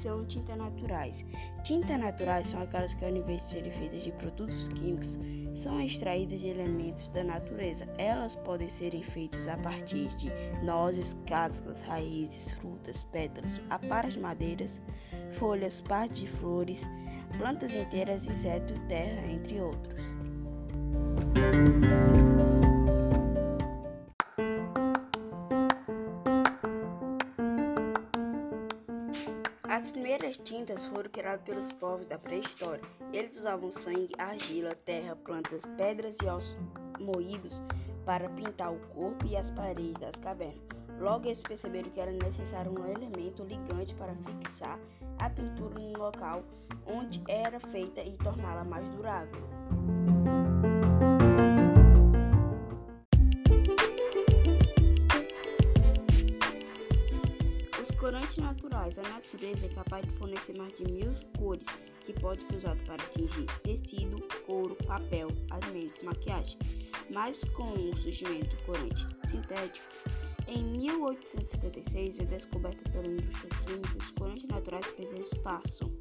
são tintas naturais? Tintas naturais são aquelas que, ao invés de serem feitas de produtos químicos, são extraídas de elementos da natureza. Elas podem ser feitas a partir de nozes, cascas, raízes, frutas, pétalas, aparas de madeiras, folhas, partes de flores, plantas inteiras, insetos, terra, entre outros. As primeiras tintas foram criadas pelos povos da pré-história. Eles usavam sangue, argila, terra, plantas, pedras e ossos moídos para pintar o corpo e as paredes das cavernas. Logo eles perceberam que era necessário um elemento ligante para fixar a pintura no local onde era feita e torná-la mais durável. Corantes naturais. A natureza é capaz de fornecer mais de mil cores que podem ser usadas para atingir tecido, couro, papel, alimentos, maquiagem. Mas com o surgimento do corante sintético, em 1856 é descoberta pela indústria química os corantes naturais perderam espaço.